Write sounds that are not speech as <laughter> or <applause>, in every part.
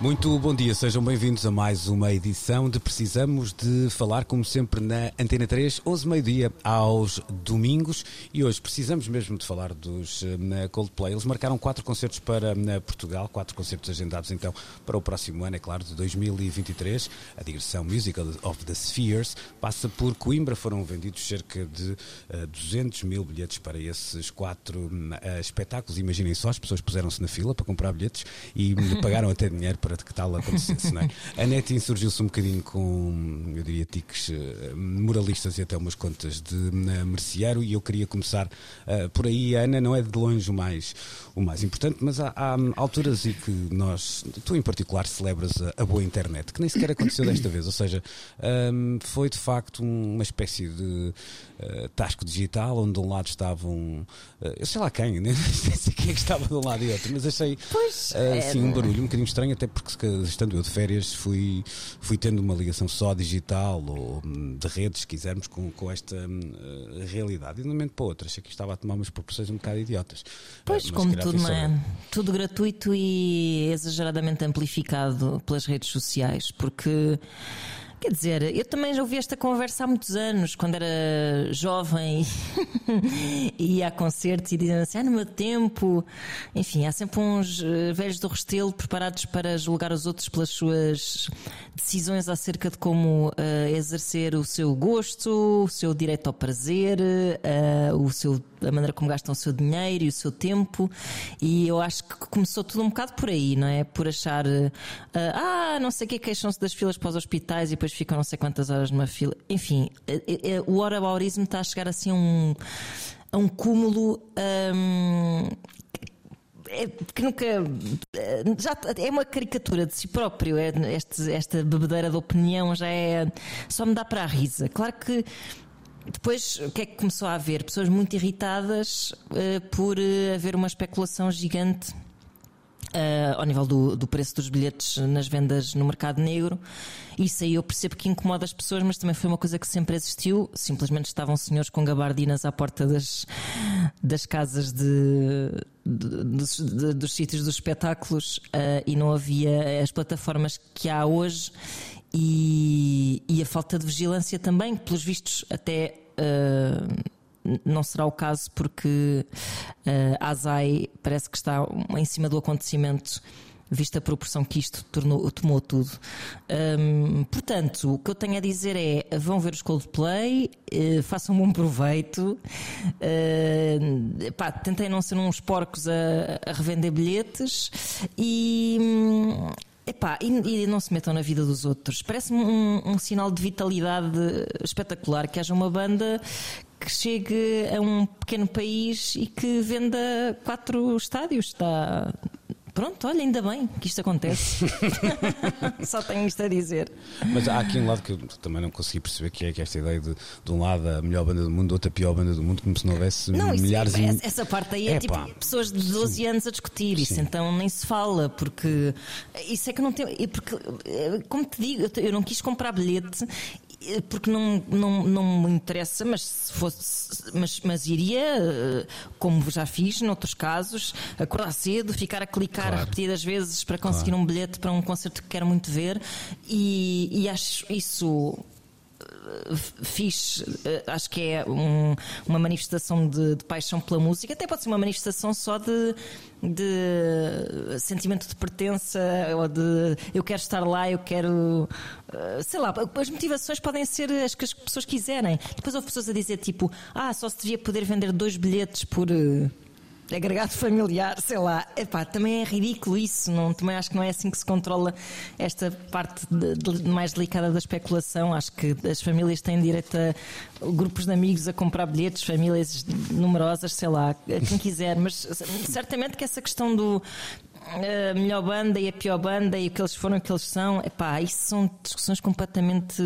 Muito bom dia, sejam bem-vindos a mais uma edição de Precisamos de Falar, como sempre, na Antena 3, 11 meio-dia aos domingos. E hoje precisamos mesmo de falar dos na Coldplay. Eles marcaram quatro concertos para na Portugal, quatro concertos agendados então para o próximo ano, é claro, de 2023. A digressão Musical of the Spheres passa por Coimbra. Foram vendidos cerca de uh, 200 mil bilhetes para esses quatro espetáculos. Imaginem só, as pessoas puseram-se na fila para comprar bilhetes e <laughs> pagaram até dinheiro para que tal acontecesse, não é? <laughs> A NET insurgiu-se um bocadinho com, eu diria, tiques uh, moralistas e até umas contas de uh, merceeiro e eu queria começar uh, por aí. A Ana não é de longe o mais, o mais importante, mas há, há alturas em que nós, tu em particular, celebras a, a, boa internet, que nem sequer aconteceu desta vez, ou seja, um, foi de facto uma espécie de tasco digital onde de um lado estavam, eu sei lá quem, <laughs> nem sei quem é que estava de um lado e outro, mas achei pois, assim, um barulho um bocadinho estranho, até porque estando eu de férias fui, fui tendo uma ligação só digital ou de redes, se quisermos, com, com esta uh, realidade. E de um momento para outro, achei que estava a tomar umas proporções um bocado idiotas. Pois, uh, como tudo, não é? Tudo gratuito e exageradamente amplificado pelas redes sociais, porque. Quer dizer, eu também já ouvi esta conversa há muitos anos, quando era jovem <laughs> e ia a concertos e diziam assim: ah, no meu tempo. Enfim, há sempre uns velhos do Restelo preparados para julgar os outros pelas suas decisões acerca de como uh, exercer o seu gosto, o seu direito ao prazer, uh, o seu, a maneira como gastam o seu dinheiro e o seu tempo. E eu acho que começou tudo um bocado por aí, não é? Por achar, uh, ah, não sei o que, queixam-se das filas para os hospitais e depois ficam não sei quantas horas numa fila. Enfim, o orabaurismo está a chegar assim a um, a um cúmulo. Um, é, que nunca já é uma caricatura de si próprio é, este, esta bebedeira de opinião já é só me dá para a risa claro que depois, o que é que começou a haver? Pessoas muito irritadas uh, por uh, haver uma especulação gigante Uh, ao nível do, do, preço dos bilhetes nas vendas no mercado negro. Isso aí eu percebo que incomoda as pessoas, mas também foi uma coisa que sempre existiu. Simplesmente estavam senhores com gabardinas à porta das, das casas de, de, de, dos sítios dos espetáculos uh, e não havia as plataformas que há hoje. E, e a falta de vigilância também, pelos vistos até uh, não será o caso porque uh, a ASAI parece que está em cima do acontecimento vista a proporção que isto tornou, tomou tudo. Um, portanto, o que eu tenho a dizer é: vão ver os Coldplay, uh, façam um bom proveito, uh, pá, não ser uns porcos a, a revender bilhetes e. Um, Epá, e, e não se metam na vida dos outros. Parece-me um, um, sinal de vitalidade espetacular que haja uma banda que chegue a um pequeno país e que venda quatro estádios. Está. Pronto, olha, ainda bem que isto acontece. <laughs> Só tenho isto a dizer. Mas há aqui um lado que eu também não consegui perceber, que é que esta ideia de, de um lado a melhor banda do mundo, outra a pior banda do mundo, como se não houvesse não, milhares isso, e... Essa parte aí é, é tipo pá. pessoas de 12 Sim. anos a discutir, isso Sim. então nem se fala, porque isso é que não tem. Porque, como te digo, eu não quis comprar bilhete porque não, não, não me interessa, mas se fosse, mas, mas iria, eh, como já fiz noutros casos, acordar cedo, ficar a clicar claro. repetidas vezes para conseguir claro. um bilhete para um concerto que quero muito ver e, e acho isso fiz, eh, acho que é um, uma manifestação de, de, paixão pela música, até pode ser uma manifestação só de, de sentimento de pertença ou de eu quero estar lá, eu quero, eh, sei lá, as motivações podem ser as que as pessoas quiserem. Depois houve pessoas a dizer tipo, ah, só se devia poder vender dois bilhetes por eh, agregado familiar, sei lá, epá, também é ridículo isso, não, também acho que não é assim que se controla esta parte de, de, mais delicada da especulação. Acho que as famílias têm direito a grupos de amigos a comprar bilhetes, famílias numerosas, sei lá, quem quiser, mas certamente que essa questão do a melhor banda e a pior banda e o que eles foram, o que eles são. Epá, isso são discussões completamente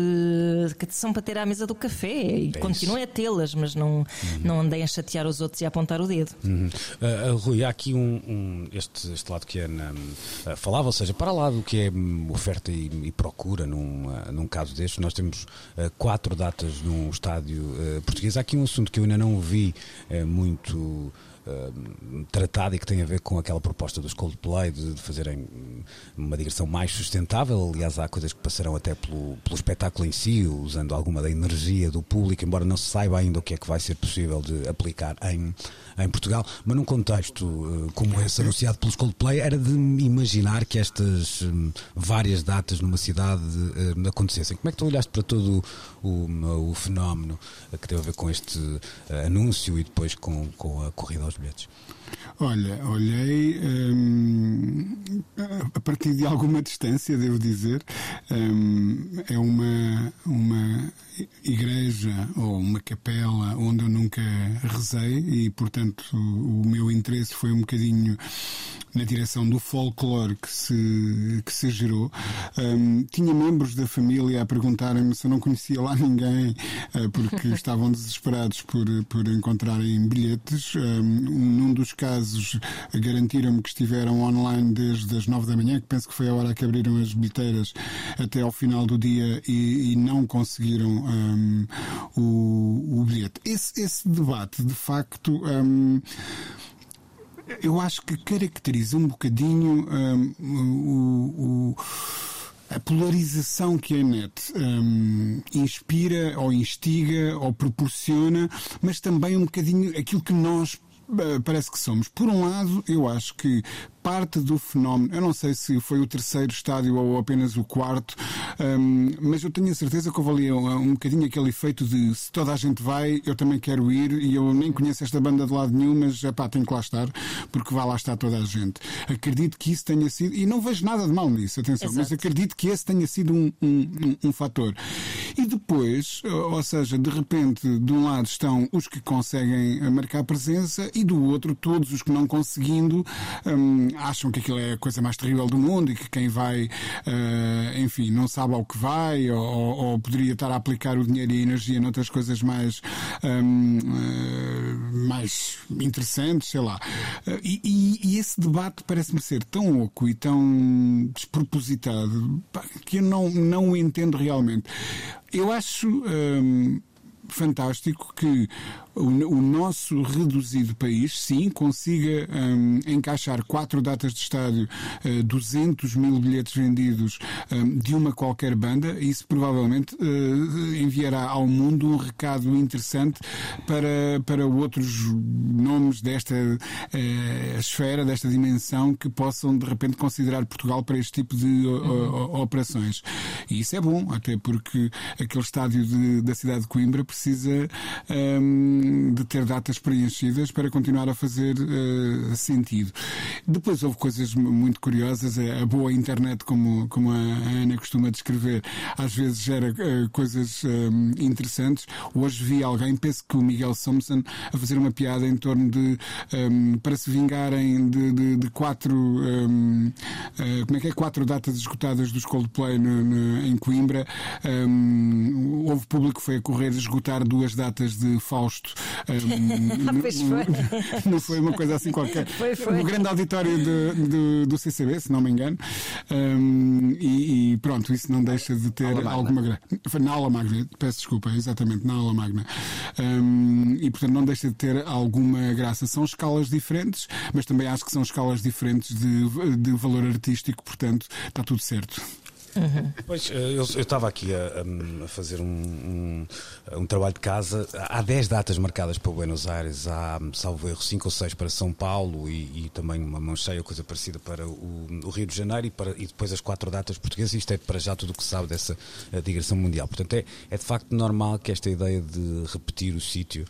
que são para ter à mesa do café e é continuem a tê-las, mas não, uhum. não andem a chatear os outros e a apontar o dedo. Uhum. Uh, Rui, há aqui um, um, este, este lado que é na, uh, falava, ou seja, para lá do que é hum, oferta e, e procura num, uh, num caso destes, nós temos quatro datas num estádio português. Há aqui um assunto que eu ainda não vi muito eh, tratado e que tem a ver com aquela proposta dos Coldplay de, de, fazerem uma digressão mais sustentável. Aliás, há coisas que passarão até pelo, pelo espetáculo em si, usando alguma da energia do público, embora não se saiba ainda o que é que vai ser possível de aplicar em, em Portugal. Mas num contexto uh, como esse anunciado pelos Coldplay, era de imaginar que estas um, várias datas numa cidade uh, acontecessem. Como é que tu olhaste para todo o, o fenómeno que teve a ver com este uh, anúncio e depois com, com a corrida aos bilhetes? Olha, olhei hum, a partir de alguma distância, devo dizer. Hum, é uma, uma igreja ou uma capela onde eu nunca rezei e, portanto, o, o meu interesse foi um bocadinho na direção do folclore que se, que se gerou. Um, tinha membros da família a perguntarem-me se eu não conhecia lá ninguém, uh, porque <laughs> estavam desesperados por, por encontrarem bilhetes. Um, num dos casos, garantiram-me que estiveram online desde as nove da manhã, que penso que foi a hora que abriram as bilheteiras até ao final do dia e, e não conseguiram um, o, o bilhete. Esse, esse debate, de facto, eu acho que caracteriza um bocadinho um, o, o a polarização que a net um, inspira ou instiga ou proporciona, mas também um bocadinho aquilo que nós parece que somos. Por um lado, eu acho que parte do fenómeno, eu não sei se foi o terceiro estádio ou apenas o quarto, um, mas eu tenho a certeza que houve ali um, um bocadinho aquele efeito de se toda a gente vai, eu também quero ir e eu nem conheço esta banda de lado nenhum, mas pá, tenho que lá estar, porque vai lá estar toda a gente. Acredito que isso tenha sido, e não vejo nada de mal nisso, atenção, Exato. mas acredito que esse tenha sido um, um, um fator. E depois, ou seja, de repente, de um lado estão os que conseguem marcar presença e do outro todos os que não conseguindo um, acham que aquilo é a coisa mais terrível do mundo e que quem vai, uh, enfim, não sabe ao que vai ou, ou, poderia estar a aplicar o dinheiro e a energia noutras coisas mais, um, uh, eh, mais interessantes, sei lá. Uh, e, e, esse debate parece-me ser tão oco e tão despropositado que eu não, não o entendo realmente. Eu acho. Um, fantástico que o, o nosso reduzido país, sim, consiga um, encaixar quatro datas de estádio, uh, 200 mil bilhetes vendidos um, de uma qualquer banda. Isso provavelmente uh, enviará ao mundo um recado interessante para, para outros nomes desta uh, esfera, desta dimensão, que possam de repente considerar Portugal para este tipo de uhum. operações. E isso é bom, até porque aquele estádio de, da cidade de Coimbra precisa um, de ter datas preenchidas para continuar a fazer uh, sentido. Depois houve coisas muito curiosas, a boa internet, como, como a Ana costuma descrever, às vezes gera uh, coisas um, interessantes. Hoje vi alguém, penso que o Miguel Thompson, a fazer uma piada em torno de um, para se vingarem de, de, de quatro um, uh, eh, como é que é? Quatro datas esgotadas dos Coldplay no, no, em Coimbra. Houve público que foi a correr esgotar duas datas de Fausto. Um, <laughs> pois foi. Não foi uma coisa assim qualquer. <laughs> Foi, foi. No grande auditório de, de, do CCB, se não me engano. Um, e, e, pronto, isso não deixa de ter aula alguma graça. Na aula magna, peço desculpa, exatamente, na aula magna. Um, e portanto não deixa de ter alguma graça. São escalas diferentes, mas também acho que são escalas diferentes de, de valor artístico, portanto está tudo certo. Uhum. Pois, eh, eu estava aqui a, a fazer um, um, um, trabalho de casa. Há 10 datas marcadas para Buenos Aires, há, salvo erro, 5 ou 6 para São Paulo e, e, também uma mão cheia, coisa parecida para o, o Rio de Janeiro e, para, e, depois as quatro datas portuguesas. Isto é para já tudo o que sabe dessa eh, digressão mundial. Portanto, é, é de facto normal que esta ideia de repetir o sítio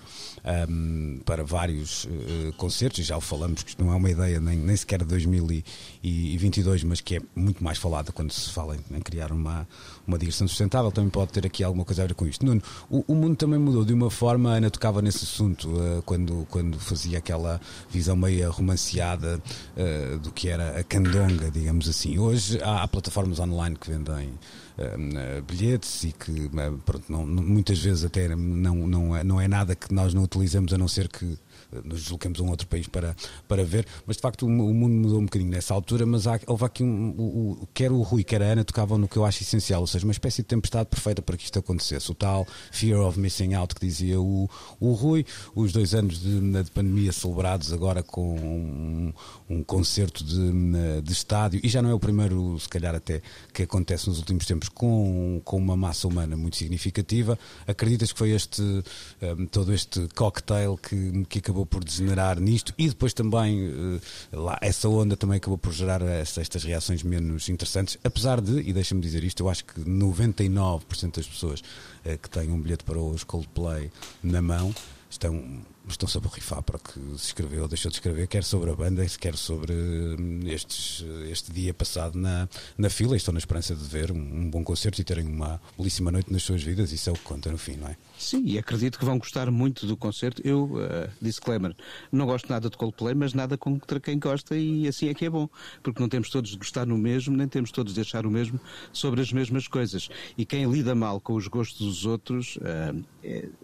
um, para vários uh, concertos, já o falamos, que isto não é uma ideia nem, nem sequer de 2022, mas que é muito mais falada quando se fala em em criar uma, uma digressão sustentável, também pode ter aqui alguma coisa a ver com isto. Nuno, o, o mundo também mudou de uma forma, a Ana tocava nesse assunto uh, quando, quando fazia aquela visão meio romanceada uh, do que era a candonga, digamos assim. Hoje há, há plataformas online que vendem uh, bilhetes e que pronto, não, muitas vezes até não, não, é, não é nada que nós não utilizamos a não ser que nos deslocamos a um outro país para, para ver, mas de facto o, mundo mudou um bocadinho nessa altura, mas há, houve aqui um, o, o, quer o Rui, quer a Ana tocavam no que eu acho essencial, ou seja, uma espécie de tempestade perfeita para que isto acontecesse. O tal Fear of Missing Out que dizia o, o Rui, os dois anos de, de pandemia celebrados agora com um, um concerto de, de estádio, e já não é o primeiro, se calhar até, que acontece nos últimos tempos com, com uma massa humana muito significativa. Acreditas que foi este, um, todo este cocktail que, que acabou por degenerar nisto e depois também uh, lá, essa onda também acabou por gerar essa, estas reações menos interessantes, apesar de, e deixa-me dizer isto, eu acho que 99% das pessoas uh, que têm um bilhete para os Coldplay na mão estão estão-se a borrifar para que se escreveu ou deixou de escrever, quer sobre a banda, quer sobre hum, estes, este dia passado na, na fila. E estão na esperança de ver um, um bom concerto e terem uma belíssima noite nas suas vidas. Isso é o que conta no fim, não é? Sim, e acredito que vão gostar muito do concerto. Eu, uh, disclaimer, não gosto nada de Coldplay, mas nada contra quem gosta e assim é que é bom. Porque não temos todos de gostar no mesmo, nem temos todos de achar o mesmo sobre as mesmas coisas. E quem lida mal com os gostos dos outros uh,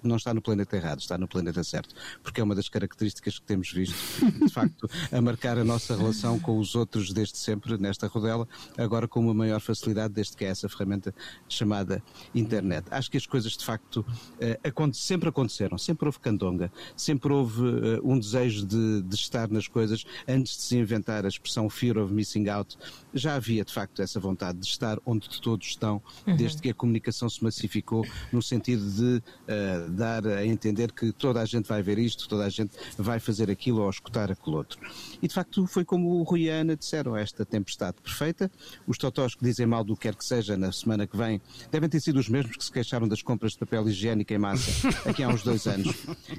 não está no planeta errado, está no planeta certo porque é uma das características que temos visto, de facto, a marcar a nossa relação com os outros desde sempre nesta rodela, agora com uma maior facilidade, desde que é essa ferramenta chamada internet. Acho que as coisas, de facto, eh, sempre aconteceram, sempre houve candonga, sempre houve eh, um desejo de, de estar nas coisas antes de se inventar a expressão fear of missing out. Já havia, de facto, essa vontade de estar onde todos estão, uhum. desde que a comunicação se massificou, no sentido de uh, dar a entender que toda a gente vai ver isto, toda a gente vai fazer aquilo ou escutar aquilo outro. E de facto foi como o Rui e a Ana disseram, esta tempestade perfeita. Os totós que dizem mal do que quer que seja na semana que vem devem ter sido os mesmos que se queixaram das compras de papel higiênico em massa aqui há uns dois anos.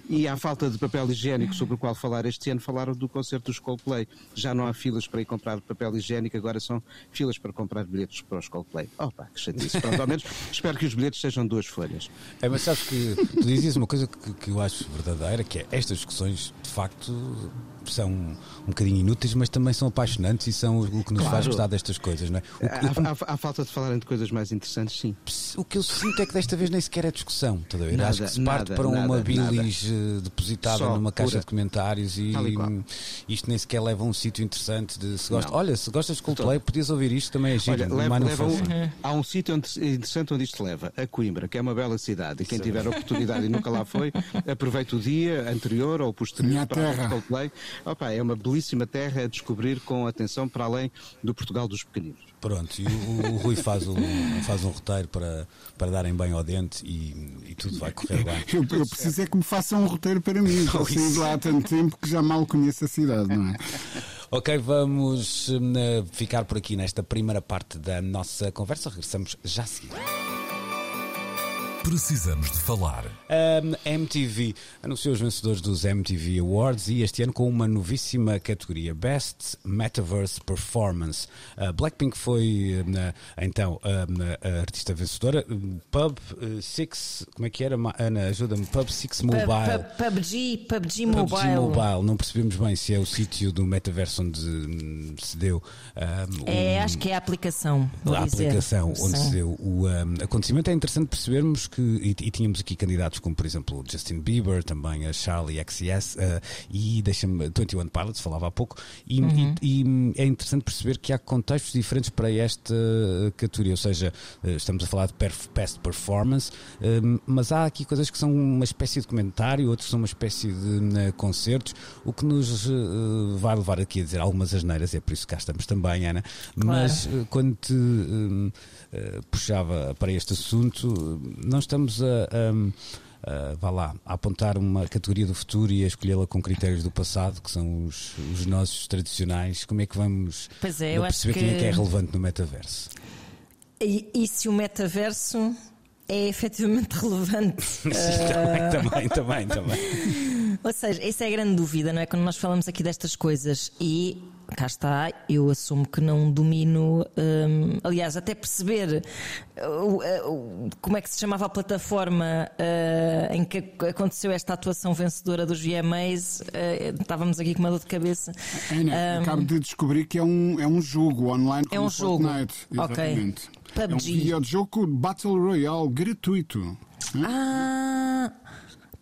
E à falta de papel higiênico sobre o qual falar este ano, falaram do concerto dos Coldplay. Já não há filas para ir comprar papel higiênico, agora são filas para comprar bilhetes para os Coldplay. Opa, que chatice. Pronto, ao menos espero que os bilhetes sejam duas folhas. É, mas sabes que tu dizias uma coisa que, que eu acho verdadeira, que é? Estas discussões de facto são um bocadinho inúteis, mas também são apaixonantes e são o que nos claro. faz gostar destas coisas, não é? O, há, há, há, falta de falarem de coisas mais interessantes, sim. O que eu sinto é que desta vez nem sequer é discussão, tá a ver? Acho que se parte para nada, uma bilis nada. Eh, depositada Só numa caixa pura. de comentários e isto nem sequer leva a um sítio interessante de se gosta. Olha, se gostas de Coldplay, podias ouvir isto também é giro, Olha, leva, leva um, Há um sítio interessante onde isto leva, a Coimbra, que é uma bela cidade, e quem tiver a oportunidade e nunca lá foi, <laughs> aproveita o dia anterior ou posterior Minha para terra. Coldplay. Opa, é uma belíssima terra a descobrir com atenção para além do Portugal dos pequeninos. Pronto, e o, o Rui faz um, faz um roteiro para, para darem bem ao dente e, e tudo vai correr bem. Eu, eu preciso é que me façam um roteiro para mim, já <laughs> saí de lá há tanto tempo que já mal conheço a cidade, não é? <laughs> Ok, vamos uh, ficar por aqui nesta primeira parte da nossa conversa. Regressamos já a seguir. Precisamos de falar. Um, MTV anunciou os vencedores dos MTV Awards e este ano com uma novíssima categoria Best Metaverse Performance. Uh, Blackpink foi uh, então a artista vencedora. Pub Six, como é que era? Ana, ajuda-me. Pub Six Mobile. PUBG, PUBG Mobile. PUBG Mobile. Não percebemos bem se é o sítio do metaverso onde hum, se deu. Um, é, acho que é a aplicação. A aplicação onde Sim. se deu o um, acontecimento. É interessante percebermos que, e, e, tínhamos aqui candidatos como, por exemplo, Justin Bieber, também a Charlie XCS uh, e deixa-me 21 Pilots, falava há pouco, e, uhum. e, e, é interessante perceber que há contextos diferentes para esta categoria, ou seja, uh, estamos a falar de best performance, uh, mas há aqui coisas que são uma espécie de comentário, outros são uma espécie de concertos, o que nos vai levar aqui a dizer algumas asneiras, é por isso que cá estamos também, Ana, claro. mas quando te puxava para este assunto, não estamos a, a, a, vá lá, a apontar uma categoria do futuro e a escolhê-la com critérios do passado, que são os, os nossos tradicionais. Como é que vamos é, perceber que... quem é que é relevante no metaverso? E, e se o metaverso é efetivamente <laughs> relevante. Sim, <laughs> uh... também, também, também, <laughs> Ou seja, essa é a grande dúvida, não é? Quando nós falamos aqui destas coisas e cá está, eu assumo que não domino, hum, aliás, até perceber uh, uh, como é que se chamava a plataforma uh, em que aconteceu esta atuação vencedora dos VMAs, estávamos aqui com uma dor de cabeça. Ana, um, acabo de descobrir que é um, é um jogo online é um jogo. Fortnite. Exatamente. Ok. PUBG. É um videojogo Battle Royale gratuito. Ah.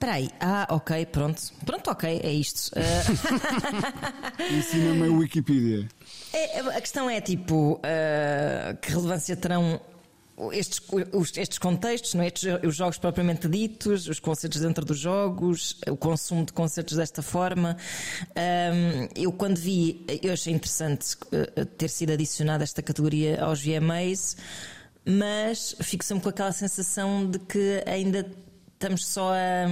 Espera Ah, ok, pronto. Pronto, ok, é isto. Uh... <laughs> Ensina-me a Wikipedia. É, a questão é tipo: uh, que relevância terão estes, estes contextos, não é? estes, os jogos propriamente ditos, os concertos dentro dos jogos, o consumo de concertos desta forma. Um, eu, quando vi, eu achei interessante uh, ter sido adicionada esta categoria aos VMAs, mas fico sempre com aquela sensação de que ainda estamos só a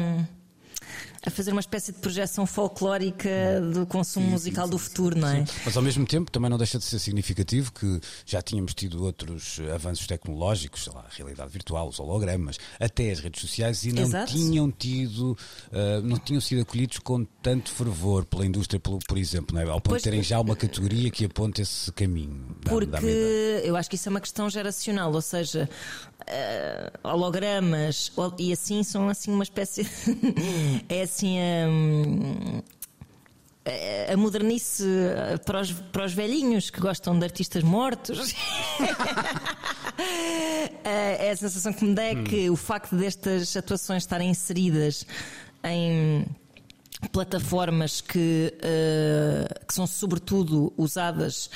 a fazer uma espécie de projeção folclórica do consumo sim, musical sim, do futuro, não é? Mas ao mesmo tempo também não deixa de ser significativo que já tínhamos tido outros avanços tecnológicos, sei lá, a realidade virtual, os hologramas, até as redes sociais e não Exato. tinham tido, uh, não tinham sido acolhidos com tanto fervor pela indústria, por, por exemplo, não é? ao ponto pois, de terem já uma categoria que aponte esse caminho. Porque eu acho que isso é uma questão geracional, ou seja, uh, hologramas e assim são assim uma espécie <laughs> é assim a, a modernice para os, para os velhinhos que gostam de artistas mortos. <laughs> é a sensação que me dá é que o facto destas atuações estarem inseridas em plataformas que, uh, que são sobretudo usadas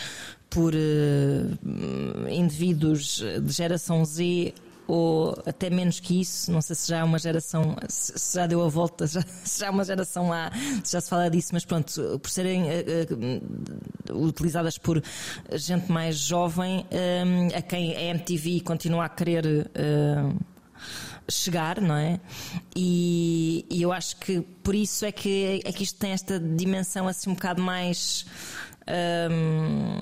por uh, indivíduos de geração Z ou até menos que isso, não sei se já é uma geração, se já deu a volta, <laughs> já, se já é uma geração lá, já se fala disso, mas pronto, por serem uh, uh, utilizadas por gente mais jovem, uh, a quem a MTV continua a querer chegar, não é? E, e, eu acho que por isso é que, é que isto tem esta dimensão assim um bocado mais. Um,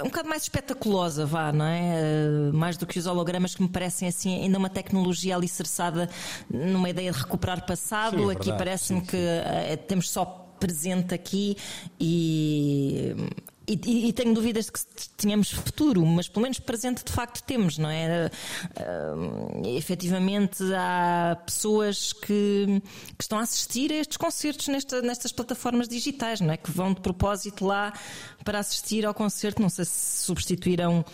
um bocado mais espetaculosa, vá, não é? Uh, mais do que os hologramas que me parecem assim ainda uma tecnologia alicerçada numa ideia de recuperar passado. Sim, é Aqui parece-me que uh, temos só presente aqui e e, e, tenho dúvidas de que tenhamos futuro, mas pelo menos presente de facto temos, não é? Uh, efetivamente há pessoas que, que, estão a assistir a estes concertos nesta, nestas plataformas digitais, não é? Que vão de propósito lá para assistir ao concerto, não sei se substituirão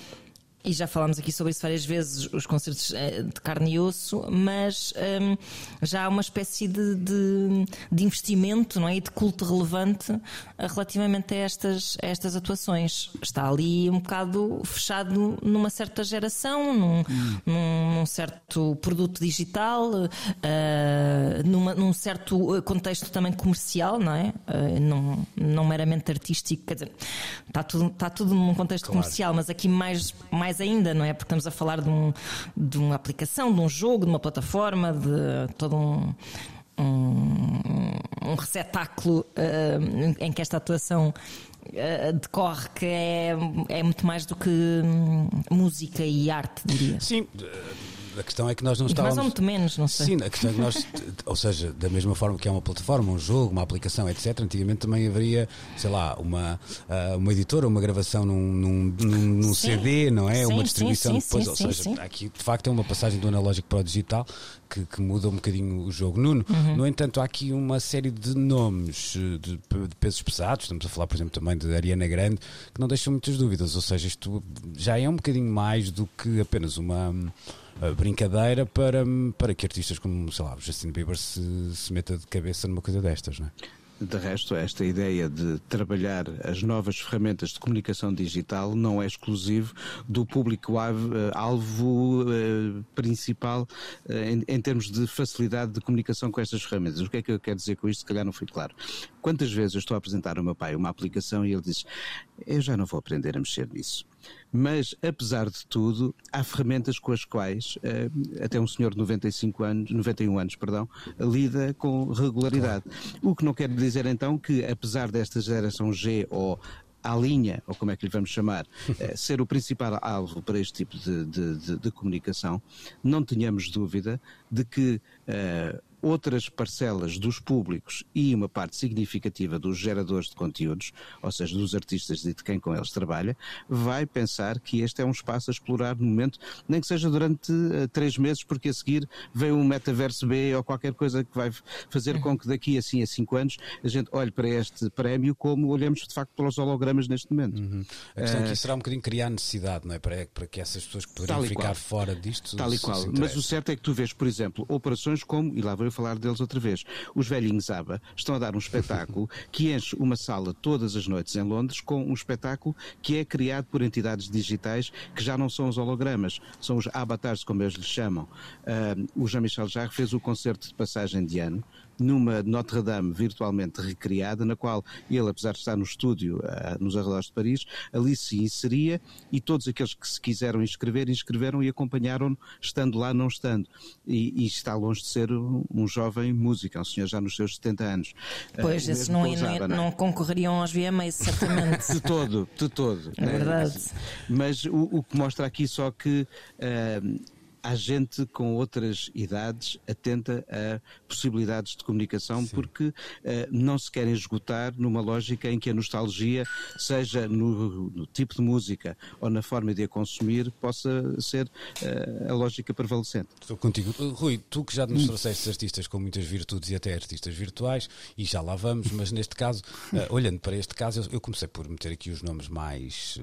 e já falámos aqui sobre isso várias vezes, os concertos eh, de carne e osso, mas um, já há uma espécie de, de, de, investimento não é? e de culto relevante eh, relativamente a estas, a estas atuações. Está ali um bocado fechado numa certa geração, num, hum. num, num certo produto digital, uh, numa, num certo contexto também comercial, não é? Uh, não, não meramente artístico, quer dizer, está tudo, está tudo num contexto claro. comercial, mas aqui mais, mais mais ainda, não é? Porque estamos a falar de, um, de uma aplicação, de um jogo, de uma plataforma, de todo um. Um, um receptáculo uh, em que esta atuação uh, decorre que é, é muito mais do que um, música e arte, diria. Sim, a questão é que nós não estávamos. Muito menos, não sei. Sim, a questão é que nós, ou seja, da mesma forma que é uma plataforma, um jogo, uma aplicação, etc., antigamente também haveria, sei lá, uma, uh, uma editora, uma gravação num, num, num CD, não é? Sim, uma distribuição sim, depois, ou seja, aqui de facto é uma passagem do analógico para o digital que, que muda um bocadinho o jogo. Nuno, uhum. no entanto, há aqui uma série de nomes de, de, pesos pesados, estamos a falar, por exemplo, também de Ariana Grande, que não deixam muitas dúvidas, ou seja, isto já é um bocadinho mais do que apenas uma brincadeira para, para que artistas como, sei lá, Justin Bieber se, se meta de cabeça numa coisa destas, não é? De resto, esta ideia de trabalhar as novas ferramentas de comunicação digital não é exclusivo do público-alvo eh, principal eh, em, em, termos de facilidade de comunicação com estas ferramentas. O que é que eu quero dizer com isto? Se calhar não fui claro. Quantas vezes eu estou a apresentar ao meu pai uma aplicação e ele diz: Eu já não vou aprender a mexer nisso. Mas, apesar de tudo, há ferramentas com as quais uh, até um senhor de 95 anos, 91 anos, perdão, lida com regularidade. O que não quer dizer então que, apesar desta geração G ou à linha, ou como é que lhe vamos chamar, uh, <laughs> ser o principal alvo para este tipo de, de, de, de comunicação, não tenhamos dúvida de que uh, outras parcelas dos públicos e uma parte significativa dos geradores de conteúdos, ou seja, dos artistas e de quem com eles trabalha, vai pensar que este é um espaço a explorar no momento, nem que seja durante uh, três meses, porque a seguir vem um metaverso B ou qualquer coisa que vai fazer com que daqui assim a cinco anos a gente olhe para este prémio como olhamos de facto pelos hologramas neste momento. Uhum. A questão uh, aqui será um bocadinho criar necessidade, não é? Para, para que essas pessoas que poderiam ficar qual. fora disto. Tal e qual. Mas o certo é que tu vês, por exemplo, operações como, e lá vou eu falar deles outra vez, os velhinhos ABBA estão a dar um espetáculo <laughs> que enche uma sala todas as noites em Londres com um espetáculo que é criado por entidades digitais que já não são os hologramas, são os avatars, como eles lhes chamam. Uh, o Jean-Michel Jarre fez o concerto de passagem de ano numa Notre-Dame virtualmente recriada, na qual ele, apesar de estar no estúdio uh, nos arredores de Paris, ali se inseria e todos aqueles que se quiseram inscrever, inscreveram e acompanharam estando lá, não estando. E, e está longe de ser um, um, jovem músico, é um senhor já nos seus 70 anos. Pois, uh, esse não, não, não, concorreriam aos VMAs, <laughs> certamente. de todo, de todo. É verdade. Mas o, o, que mostra aqui só que uh, há gente com outras idades atenta a possibilidades de comunicação Sim. porque uh, não se querem esgotar numa lógica em que a nostalgia, seja no, no, tipo de música ou na forma de a consumir, possa ser uh, a lógica prevalecente. Estou contigo. Rui, tu que já nos trouxeste artistas com muitas virtudes e até artistas virtuais, e já lá vamos, mas neste caso, uh, olhando para este caso, eu, eu, comecei por meter aqui os nomes mais,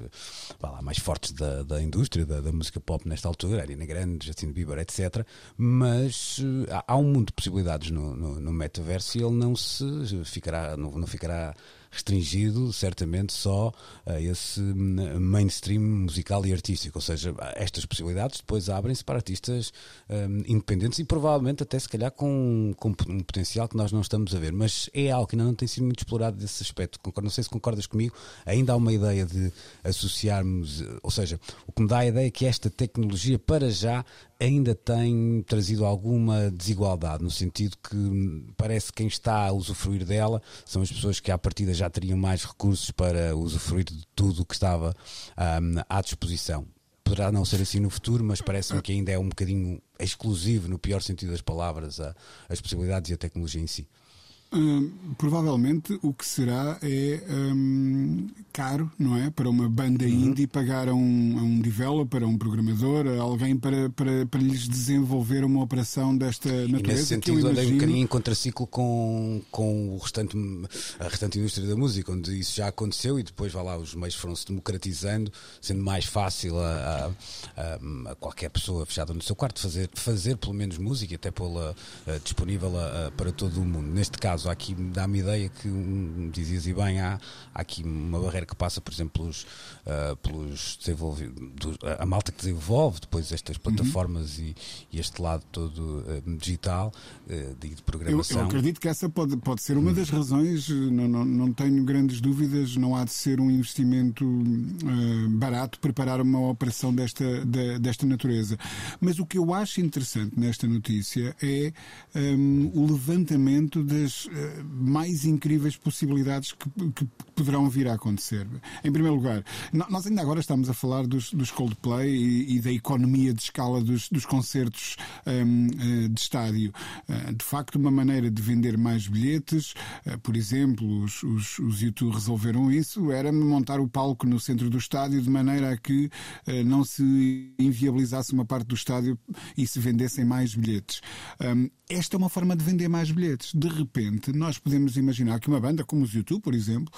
lá, mais fortes da, da indústria, da, da música pop nesta altura, Arina Grande, Justin Bieber, etc. Mas uh, há um mundo de possibilidades no, no, no, metaverso e ele não se ficará, não, não ficará restringido certamente só a esse hum, mainstream musical e artístico, ou seja, estas possibilidades depois abrem-se para artistas um, independentes e provavelmente até se calhar com, com, um potencial que nós não estamos a ver, mas é algo que ainda não tem sido muito explorado desse aspecto. Não sei se concordas comigo, ainda há uma ideia de associarmos, ou seja, o que me dá a ideia é que esta tecnologia para já ainda tem trazido alguma desigualdade, no sentido que parece que quem está a usufruir dela são as pessoas que à partida já teriam mais recursos para usufruir de tudo o que estava um, à disposição. Poderá não ser assim no futuro, mas parece-me que ainda é um bocadinho exclusivo, no pior sentido das palavras, a, as possibilidades e a tecnologia em si. Hum, provavelmente o que será é caro, não é? Para uma banda uhum. indie pagar a um, a um developer, a um programador, a alguém para, para, para lhes desenvolver uma operação desta natureza. E nesse sentido, imagino... andei um bocadinho em contraciclo com, com o restante, a restante indústria da música, onde isso já aconteceu e depois, vai lá, os meios foram-se democratizando, sendo mais fácil a, a, a, qualquer pessoa fechada no seu quarto fazer, fazer pelo menos música e até pô-la uh, disponível a, para todo o mundo. Neste caso, caso, há aqui, dá-me ideia que, um, dizias e bem, há, há aqui uma barreira que passa, por exemplo, pelos, uh, pelos desenvolvidos, a malta que desenvolve depois estas plataformas uhum. e, e, este lado todo uh, digital uh, de, de programação. Eu, eu, acredito que essa pode, pode ser uma uhum. das razões, não, não, não tenho grandes dúvidas, não há de ser um investimento barato preparar uma operação desta, de, desta natureza. Mas o que eu acho interessante nesta notícia é um, o levantamento das mais incríveis possibilidades que, que, poderão vir a acontecer. Em primeiro lugar, nós ainda agora estamos a falar dos, dos Coldplay e, e, da economia de escala dos, dos concertos um, eh, de estádio. Uh, de facto, uma maneira de vender mais bilhetes, por exemplo, os, os, os YouTube resolveram isso, era montar o palco no centro do estádio de maneira a que não se inviabilizasse uma parte do estádio e se vendessem mais bilhetes. Um, esta é uma forma de vender mais bilhetes. De repente, nós podemos imaginar que uma banda como os YouTube, por exemplo,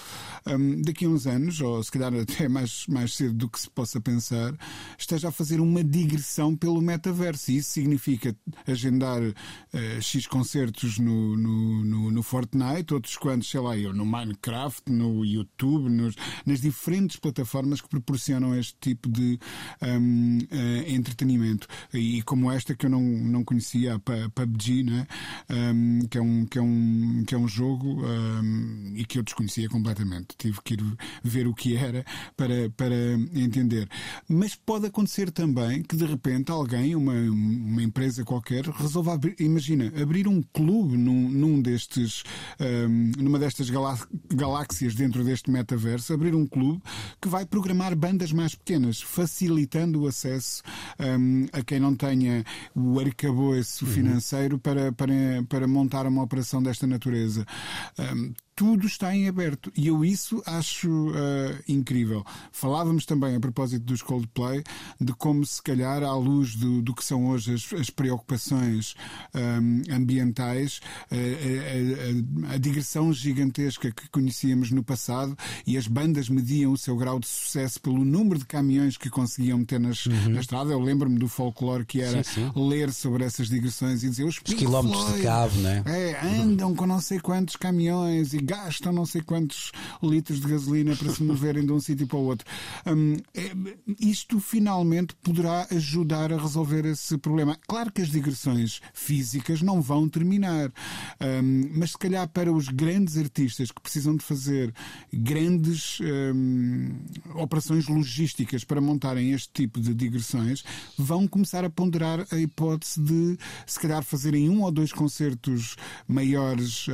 um, daqui a uns anos, ou se calhar até mais, mais cedo do que se possa pensar, esteja a fazer uma digressão pelo metaverso. E isso significa agendar uh, X concertos no, no, no, no, Fortnite, outros quantos, sei lá, eu, no Minecraft, no YouTube, nos, nas diferentes plataformas que proporcionam este tipo de um, uh, entretenimento. E, como esta que eu não, não conhecia, a PUBG, né? Um, que, é um, que, é um, que é um jogo um, e que eu desconhecia completamente. Tive que ir ver o que era para, para entender. Mas pode acontecer também que de repente alguém, uma, uma empresa qualquer, resolva abrir, imagina, abrir um clube num, num destes, um, numa destas galáxias dentro deste metaverso, abrir um clube que vai programar bandas mais pequenas, facilitando o acesso a quem não tenha o arcabouço uhum. financeiro para, para, para montar uma operação desta natureza. Um, tudo está em aberto e eu isso acho uh, incrível. Falávamos também a propósito dos Coldplay de como se calhar à luz do, do que são hoje as, as preocupações um, ambientais, uh, a, a, a, digressão gigantesca que conhecíamos no passado e as bandas mediam o seu grau de sucesso pelo número de caminhões que conseguiam meter nas, uhum. na estrada. Eu lembro-me do folclore que era sim, sim. ler sobre essas digressões e dizer os, os quilómetros Floyd, de cabo, né? É, andam com não sei quantos caminhões e gastam não sei quantos litros de gasolina para se moverem de um sítio para o outro. Um, é, isto finalmente poderá ajudar a resolver esse problema. Claro que as digressões físicas não vão terminar, um, mas se calhar para os grandes artistas que precisam de fazer grandes um, operações logísticas para montarem este tipo de digressões, vão começar a ponderar a hipótese de se calhar fazerem um ou dois concertos maiores uh,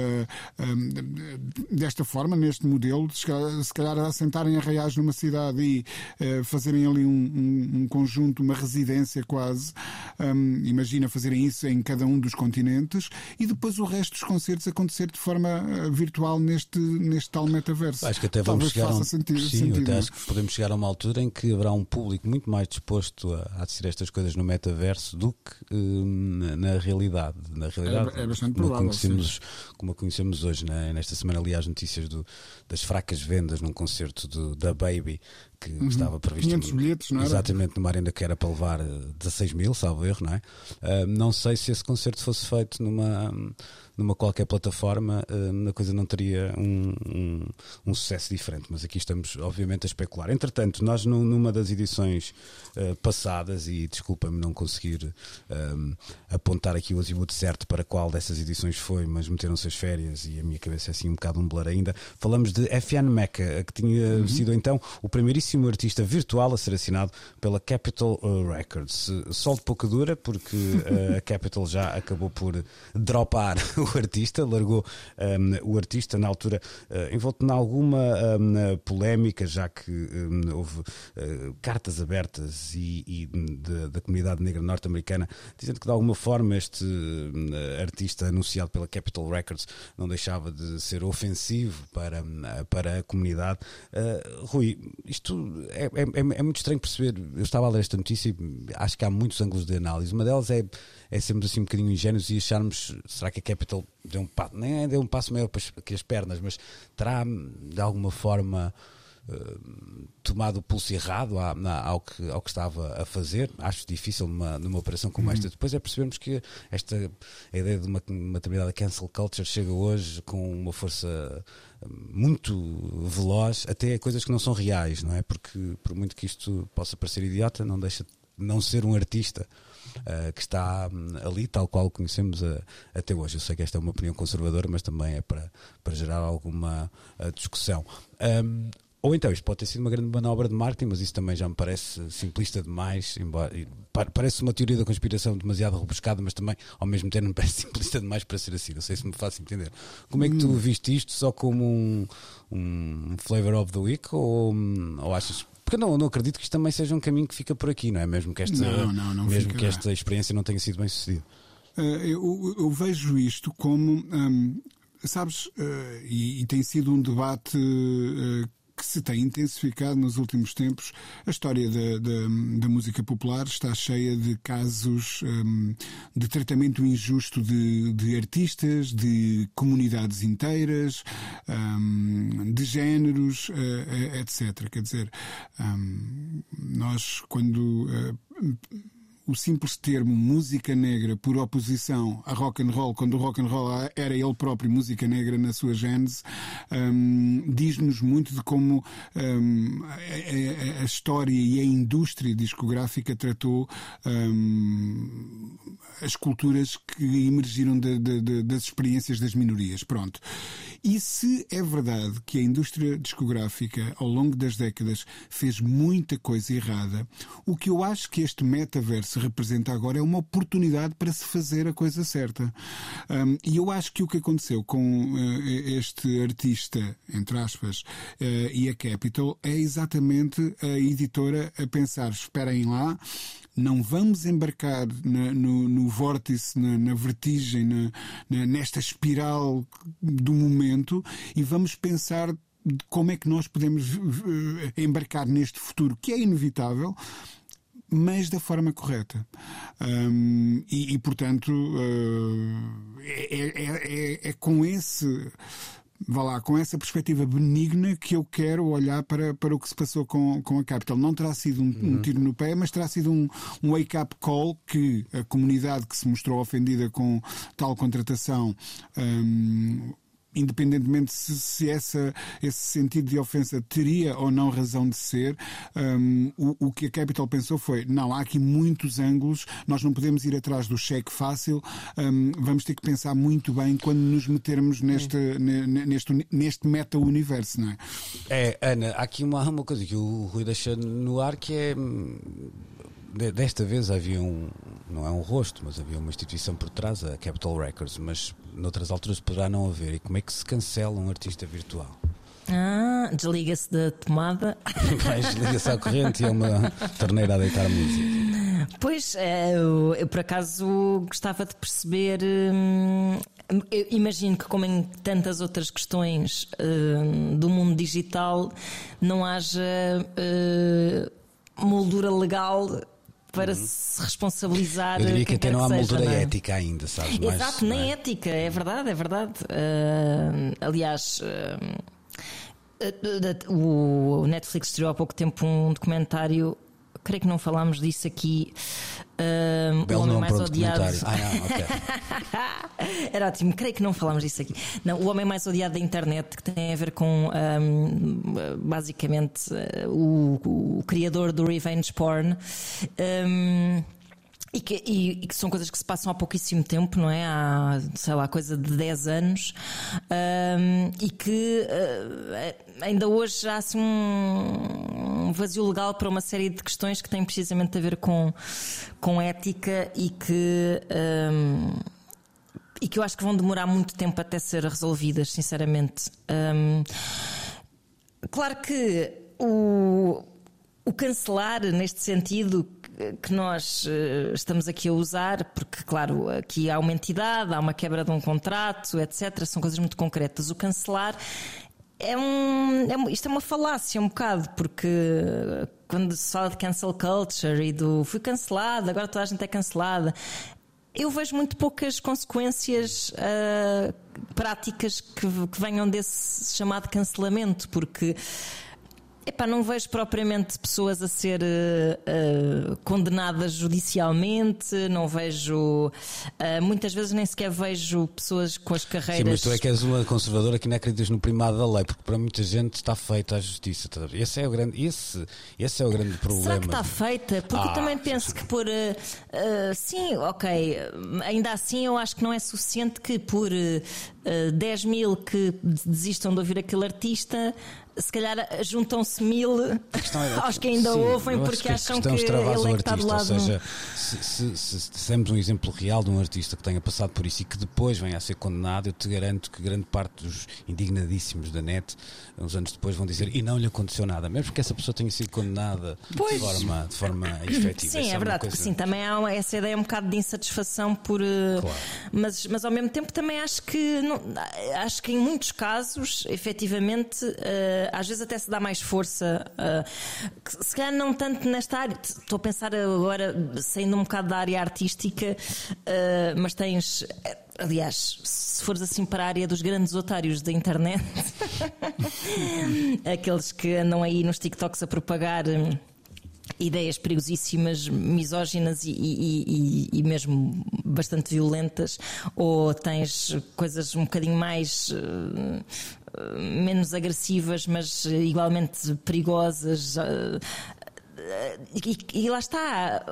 desta forma, neste modelo, se calhar assentarem arraiais numa cidade e uh, fazerem ali um, um, um, conjunto, uma residência quase. Um, imagina fazerem isso em cada um dos continentes e depois o resto dos concertos acontecer de forma uh, virtual neste, neste tal metaverso. Acho que até vamos chegar a um... sentido, Sim, sentido. até acho que podemos chegar a uma altura em que haverá um público muito mais disposto a, a assistir estas coisas no metaverso do que uh, na, na, realidade. Na realidade, é, é bastante como provável. Conhecemos, como a conhecemos hoje, né? nesta semana, aliás, notícias do, das fracas vendas num concerto do, da Baby que uhum. estava previsto 500 bilhetes, não era? exatamente numa arenda que era para levar 16 eh, mil, salvo erro, não é? Uh, não sei se esse concerto fosse feito numa numa qualquer plataforma, uh, a coisa não teria um, um, um, sucesso diferente. Mas aqui estamos, obviamente, a especular. Entretanto, nós numa das edições uh, passadas, e desculpa-me não conseguir um, apontar aqui o azimuth certo para qual dessas edições foi, mas meteram-se as férias e a minha cabeça é assim um bocado um blur ainda, falamos de FN Mecca, que tinha uhum. sido então o primeiríssimo artista virtual a ser assinado pela Capitol uh, Records. Sol de pouca dura, porque a <laughs> Capitol já acabou por dropar <laughs> o <laughs> artista, largou um, o artista na altura uh, envolto em alguma um, polémica, já que um, houve uh, cartas abertas e, e de, da comunidade negra norte-americana dizendo que de alguma forma este hum, artista anunciado pela Capitol Records não deixava de ser ofensivo para, para a comunidade. Uh, Rui, isto é, é, é, é muito estranho perceber. Eu estava a ler esta notícia e acho que há muitos ângulos de análise. Uma delas é é sermos assim um bocadinho ingênuos e acharmos, será que a Capital deu um passo, nem é deu um passo maior que as pernas, mas terá de alguma forma uh, tomado o pulso errado ao, ao, que, ao que estava a fazer? Acho difícil numa, numa operação como esta. Uhum. Depois é percebermos que esta a ideia de uma, uma determinada cancel culture chega hoje com uma força muito veloz até coisas que não são reais, não é? Porque por muito que isto possa parecer idiota, não deixa de não ser um artista uh, que está um, ali, tal qual conhecemos uh, até hoje. Eu sei que esta é uma opinião conservadora, mas também é para, para gerar alguma uh, discussão. Um, ou então, isto pode ter sido uma grande manobra de marketing, mas isso também já me parece simplista demais. Embora, parece uma teoria da conspiração demasiado rebuscada, mas também, ao mesmo tempo, me parece <laughs> simplista demais para ser assim. Não sei se me faço entender. Como é que tu hum. viste isto só como um, um flavor of the week? Ou, ou achas porque não, não acredito que isto também seja um caminho que fica por aqui, não é? Mesmo que esta, não, não, não mesmo que esta experiência não tenha sido bem sucedida. Uh, eu, eu, vejo isto como, um, sabes, uh, e, e, tem sido um debate uh, que se tem intensificado nos últimos tempos. A história da, da, da música popular está cheia de casos um, de tratamento injusto de, de, artistas, de comunidades inteiras, um, de géneros, uh, uh, etc. Quer dizer, um, nós, quando. Uh, o simples termo música negra por oposição a rock and roll, quando o rock and roll era ele próprio música negra na sua gênese, um, diz-nos muito de como um, a, a, história e a indústria discográfica tratou um, as culturas que emergiram de, de, de, das experiências das minorias. Pronto. E se é verdade que a indústria discográfica, ao longo das décadas, fez muita coisa errada, o que eu acho que este metaverso representa agora é uma oportunidade para se fazer a coisa certa. Um, e eu acho que o que aconteceu com uh, este artista, entre aspas, uh, e a Capital é exatamente a editora a pensar: esperem lá não vamos embarcar na, no, no, vórtice, na, na vertigem, na, nesta espiral do momento e vamos pensar como é que nós podemos embarcar neste futuro que é inevitável mas da forma correta. Um, e, e, portanto, uh, é, é, é, é, com esse vá lá, com essa perspectiva benigna que eu quero olhar para, para o que se passou com, com a Capital. Não terá sido um, uhum. um tiro no pé, mas terá sido um, um wake-up call que a comunidade que se mostrou ofendida com tal contratação independentemente se, se essa, esse sentido de ofensa teria ou não razão de ser, um, o, o, que a Capital pensou foi: não, há aqui muitos ângulos, nós não podemos ir atrás do cheque fácil, um, vamos ter que pensar muito bem quando nos metermos neste, neste, neste meta-universo, não é? É, Ana, há aqui uma, uma coisa que o Rui deixa no ar que é hum, desta vez havia um, não é um rosto, mas havia uma instituição por trás, a Capital Records, mas noutras alturas poderá não haver. E como é que se cancela um artista virtual? Ah, desliga-se da tomada. <laughs> desliga-se à corrente e é uma torneira a deitar música. Pois, eu, eu por acaso gostava de perceber. Hum, imagino que, como em tantas outras questões hum, do mundo digital, não haja hum, moldura legal para uhum. se responsabilizar. Eu diria que até não há moldura é? ética ainda, sabes? Exato, nem é? ética, é verdade, é verdade. Uh, aliás. Uh, o Netflix estreou há pouco tempo um documentário creio que não falámos disso aqui. Uh, o homem mais odiado. Ah, não, okay. <laughs> Era ótimo, creio que não falámos disso aqui. Não, o homem mais odiado da internet, que tem a ver com um, basicamente o, o, criador do revenge porn. Um, e que, e, e que, são coisas que se passam há pouquíssimo tempo, não é? Há, sei lá, coisa de 10 anos. Um, e que uh, ainda hoje há assim um, um, vazio legal para uma série de questões que têm precisamente a ver com, com ética e que. Um, e que eu acho que vão demorar muito tempo até ser resolvidas, sinceramente. claro que o, o cancelar, neste sentido, que nós eh, estamos aqui a usar, porque, claro, aqui há uma entidade, há uma quebra de um contrato, etc. São coisas muito concretas. O cancelar é um, é, isto é uma falácia um bocado, porque quando se fala de cancel culture e do fui cancelado, agora toda a gente é cancelada, eu vejo muito poucas consequências uh, práticas que, que venham desse chamado cancelamento, porque Epá, não vejo propriamente pessoas a ser uh, condenadas judicialmente, não vejo. Uh, muitas vezes nem sequer vejo pessoas com as carreiras. Sim, mas tu é que és uma conservadora que não acreditas no primado da lei, porque para muita gente está feita a justiça. Tá esse é o grande, esse, esse é o grande problema. Será que está feita? Porque ah, eu também penso que por. Sim, ok. Ainda assim, eu acho que não é suficiente que por uh, 10 mil que desistam de ouvir aquele artista se calhar juntam-se mil é, <laughs> aos que ainda sim, ouvem porque que acham que, ele é está do lado. Ou seja, se, se, se, se temos um exemplo real de um artista que tenha passado por isso e que depois venha a ser condenado, eu te garanto que grande parte dos indignadíssimos da net, uns anos depois, vão dizer e não lhe aconteceu nada, mesmo que essa pessoa tenha sido condenada de forma, de forma <coughs> efetiva. Sim, é, é verdade, sim, também há essa ideia um bocado de insatisfação por. Eh, claro. Mas, mas ao mesmo tempo também acho que não, acho que em muitos casos, efetivamente. Uh, às vezes até se dá mais força, uh, se calhar não tanto nesta área. Estou a pensar agora, saindo um bocado da área artística, uh, mas tens. Aliás, se fores assim para a área dos grandes otários da internet, <laughs> aqueles que andam aí nos TikToks a propagar ideias perigosíssimas, misóginas e, e, e, e, mesmo bastante violentas, ou tens coisas um bocadinho mais. Uh, menos agressivas, mas igualmente perigosas. Uh, e, e, lá está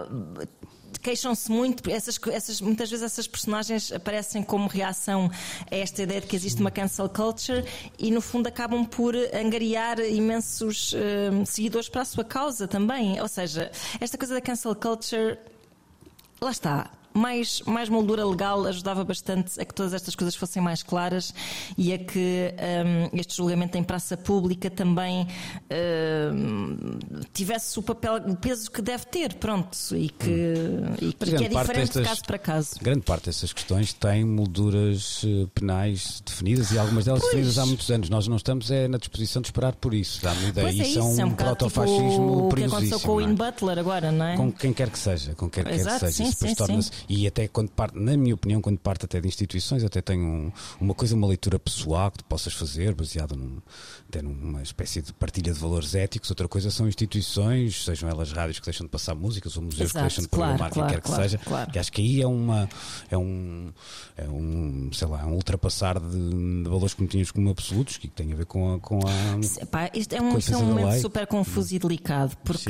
queixam-se muito, essas, essas, muitas vezes essas personagens aparecem como reação a esta ideia de que existe uma cancel culture e no fundo acabam por angariar imensos seguidores para a sua causa também. Ou seja, esta coisa da cancel culture, lá está mais, mais moldura legal ajudava bastante a que todas estas coisas fossem mais claras e a que um, este julgamento em praça pública também um, tivesse o papel, o peso que deve ter, pronto, e que, hum. e, que é diferente destas, de caso para caso. Grande parte dessas questões tem molduras eh, penais definidas e algumas delas pois. definidas há muitos anos. Nós não estamos é, na disposição de esperar por isso, dá-me ideia. Pois é isso, é um, é um protofascismo tipo o que aconteceu com o Ian é? Butler agora, não é? Com quem quer que seja, com quem Exato, quer que seja. Sim, isso sim, sim. E até quando parte, na minha opinião, quando parte até de instituições, até tem um, uma coisa, uma leitura pessoal que tu possas fazer, baseada num, até numa espécie de partilha de valores éticos. Outra coisa são instituições, sejam elas rádios que deixam de passar músicas ou museus Exato, que deixam de claro, programar claro, quem quer claro, que seja. Claro. Que acho que aí é uma é um, é um sei lá, um ultrapassar de, de valores que tínhamos como absolutos que tem a ver com a. Com a isto é um, é um momento super confuso e delicado, porque,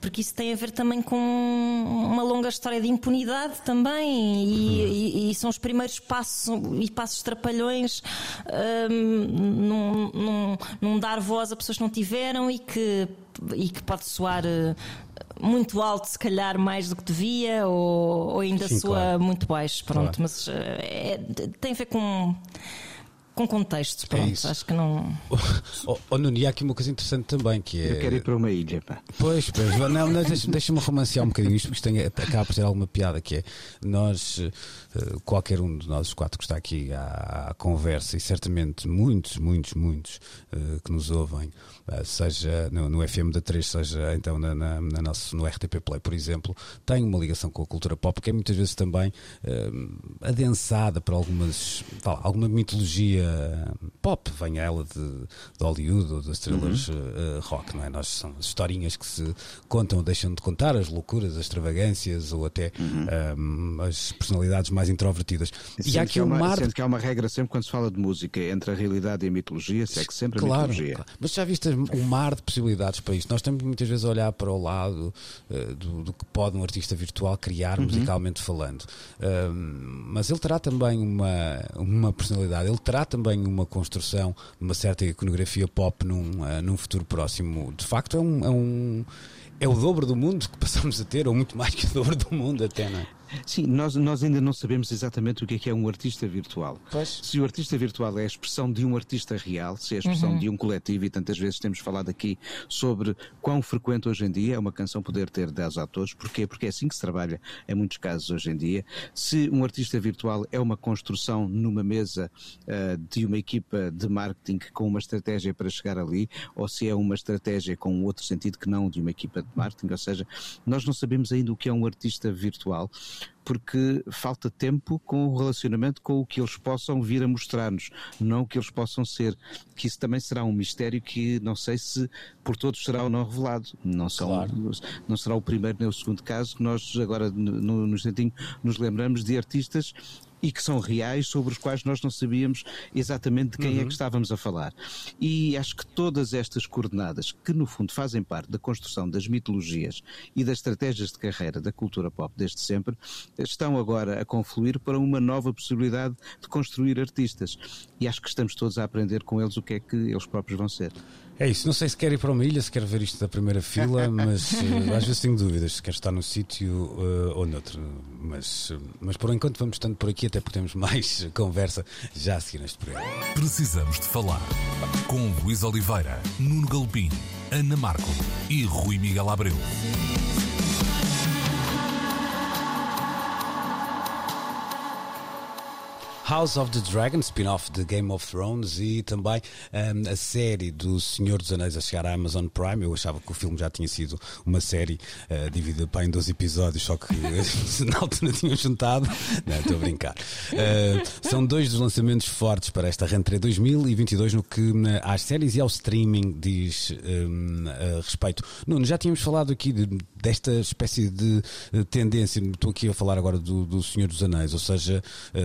porque isso tem a ver também com uma longa história de impunidade também e, uhum. e, e são os primeiros passos e passos trapalhões um, num, num, num, dar voz a pessoas que não tiveram e que, e que pode soar eh, muito alto, se calhar mais do que devia, ou, ou ainda Sim, soa claro. muito baixo. Pronto, claro. mas eh, é, tem a ver com com contexto, pronto, é acho que não. <laughs> Oh, oh, Nuno, e há aqui uma coisa interessante também que é. Eu quero ir para uma ilha, pá. Pois, pois não, deixa-me deixa romancear um bocadinho isto, porque isto tem, acaba por ter alguma piada que é nós, qualquer um de nós, os quatro que está aqui à, à conversa, e certamente muitos, muitos, muitos uh, que nos ouvem, uh, seja no, no, FM da 3, seja então na, na, na nosso, no RTP Play, por exemplo, tem uma ligação com a cultura pop, que é muitas vezes também uh, adensada por algumas, alguma mitologia pop, venha ela de, de Hollywood ou das estrelas uhum. uh, rock, não é? Nós são as historinhas que se contam ou deixam de contar, as loucuras, as extravagâncias ou até uhum. um, as personalidades mais introvertidas. E, há aqui um mar. Sendo que há uma regra sempre quando se fala de música entre a realidade e a mitologia, se é que sempre claro, a mitologia. Claro. Mas já viste o mar de possibilidades para isto? Nós temos muitas vezes a olhar para o lado uh, do, do, que pode um artista virtual criar, uhum. musicalmente falando. mas ele terá também uma, uma personalidade, ele terá também uma construção uma certa iconografia pop num, uh, num futuro próximo. De facto, é um, é um é o dobro do mundo que <laughs> passamos a ter, ou muito mais que o dobro do mundo até, não é? Sim, nós, nós ainda não sabemos exatamente o que é que é um artista virtual. Pois. Se o artista virtual é a expressão de um artista real, se é a expressão uhum. de um coletivo, e tantas vezes temos falado aqui sobre quão frequente hoje em dia é uma canção poder ter 10 atores, porquê? Porque é assim que se trabalha em muitos casos hoje em dia. Se um artista virtual é uma construção numa mesa uh, de uma equipa de marketing com uma estratégia para chegar ali, ou se é uma estratégia com outro sentido que não de uma equipa de marketing, ou seja, nós não sabemos ainda o que é um artista virtual porque falta tempo com o relacionamento com o que eles possam vir a mostrar-nos, não o que eles possam ser. Que isso também será um mistério que não sei se por todos será ou não revelado. Não, são, claro. não será o primeiro nem o segundo caso que nós agora no, no instantinho nos lembramos de artistas e que são reais, sobre os quais nós não sabíamos exatamente de quem uhum. é que uhum. estávamos a falar. E acho que todas estas coordenadas, que no fundo fazem parte da construção das mitologias e das estratégias de carreira da cultura pop desde sempre, estão agora a confluir para uma nova possibilidade de construir artistas. E acho que estamos todos a aprender com eles o que é que eles próprios vão ser. É isso, não sei se quer ir para uma ilha, se quer ver isto da primeira fila, <laughs> mas uh, às vezes tenho dúvidas se quer estar num sítio uh, ou noutro. Mas, uh, mas por enquanto vamos estando por aqui, até porque temos <laughs> mais conversa já a seguir neste programa. Precisamos de falar com Luís Oliveira, Nuno Galpim, Ana Marco e Rui Miguel Abreu. House of the Dragon, spin-off de Game of Thrones e também um, a série do Senhor dos Anéis a chegar à Amazon Prime. Eu achava que o filme já tinha sido uma série uh, dividida para em 12 episódios, só que <laughs> na altura tinham juntado. Não, estou a brincar. Uh, são dois dos lançamentos fortes para esta rentrée 2022 no que uh, às séries e ao streaming diz um, respeito. Nuno, já tínhamos falado aqui de, desta espécie de tendência, estou aqui a falar agora do, do Senhor dos Anéis, ou seja,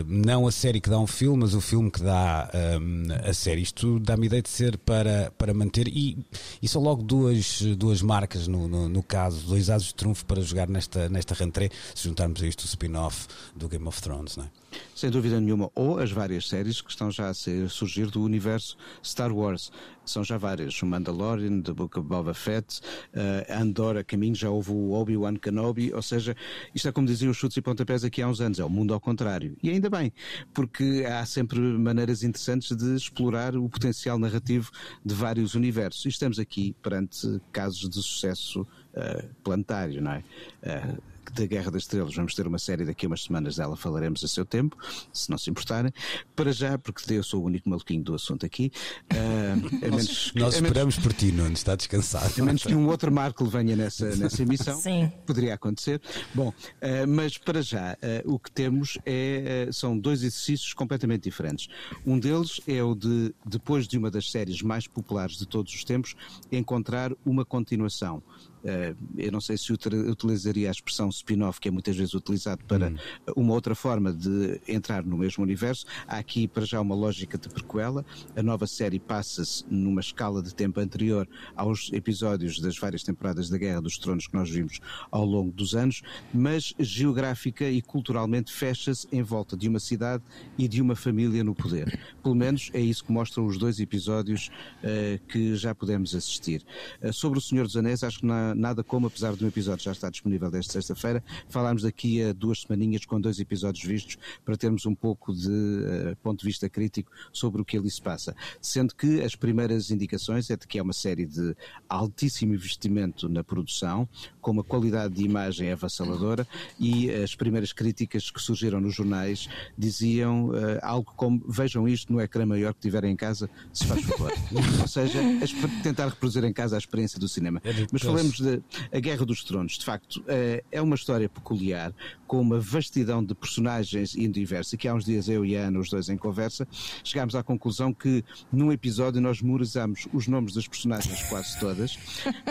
não a série série que dá um filme, mas o filme que dá um, a série. Isto dá-me ideia de ser para, para manter. E, e são logo duas, duas marcas, no, no, no caso, dois asos de trunfo para jogar nesta, nesta rentrée, se juntarmos a isto o spin-off do Game of Thrones, não é? Sem dúvida nenhuma. Ou as várias séries que estão já a surgir do universo Star Wars. São já várias. O Mandalorian, The Book of Boba Fett, uh, Andor a caminho, já houve o Obi-Wan Kenobi. Ou seja, isto é como diziam os chutes e pontapés aqui há uns anos. É o mundo ao contrário. E ainda bem, porque há sempre maneiras interessantes de explorar o potencial narrativo de vários universos. E estamos aqui perante casos de sucesso uh, planetário, não é? Uh, da Guerra das Estrelas. Vamos ter uma série daqui a umas semanas dela, falaremos a seu tempo, se não se importarem. Para já, porque eu sou o único maluquinho do assunto aqui. Uh, menos, nós esperamos menos, por ti, Nuno, está descansado. A menos que um outro Marco venha nessa, nessa emissão. Sim. Poderia acontecer. Bom, uh, mas para já, uh, o que temos é, são dois exercícios completamente diferentes. Um deles é o de, depois de uma das séries mais populares de todos os tempos, encontrar uma continuação. Uh, eu não sei se utilizaria a expressão spin-off, que é muitas vezes utilizado para hum. uma outra forma de entrar no mesmo universo. Há aqui, para já, uma lógica de prequela. A nova série passa-se numa escala de tempo anterior aos episódios das várias temporadas da Guerra dos Tronos que nós vimos ao longo dos anos, mas geográfica e culturalmente fecha-se em volta de uma cidade e de uma família no poder. Pelo menos é isso que mostram os dois episódios uh, que já pudemos assistir. Uh, sobre o Senhor dos Anéis, acho que na nada como, apesar de um episódio já estar disponível desde sexta-feira, falámos daqui a duas semaninhas com dois episódios vistos para termos um pouco de uh, ponto de vista crítico sobre o que ali se passa. Sendo que as primeiras indicações é de que é uma série de altíssimo investimento na produção, com uma qualidade de imagem avassaladora e as primeiras críticas que surgiram nos jornais diziam uh, algo como vejam isto no ecrã maior que tiverem em casa, se faz favor. <laughs> Ou seja, tentar reproduzir em casa a experiência do cinema. É Mas falemos de A Guerra dos Tronos, de facto, eh, é uma história peculiar, com uma vastidão de personagens e diversos, e que há uns dias eu e a Ana, os dois em conversa, chegámos à conclusão que num episódio nós memorizamos os nomes das personagens quase todas,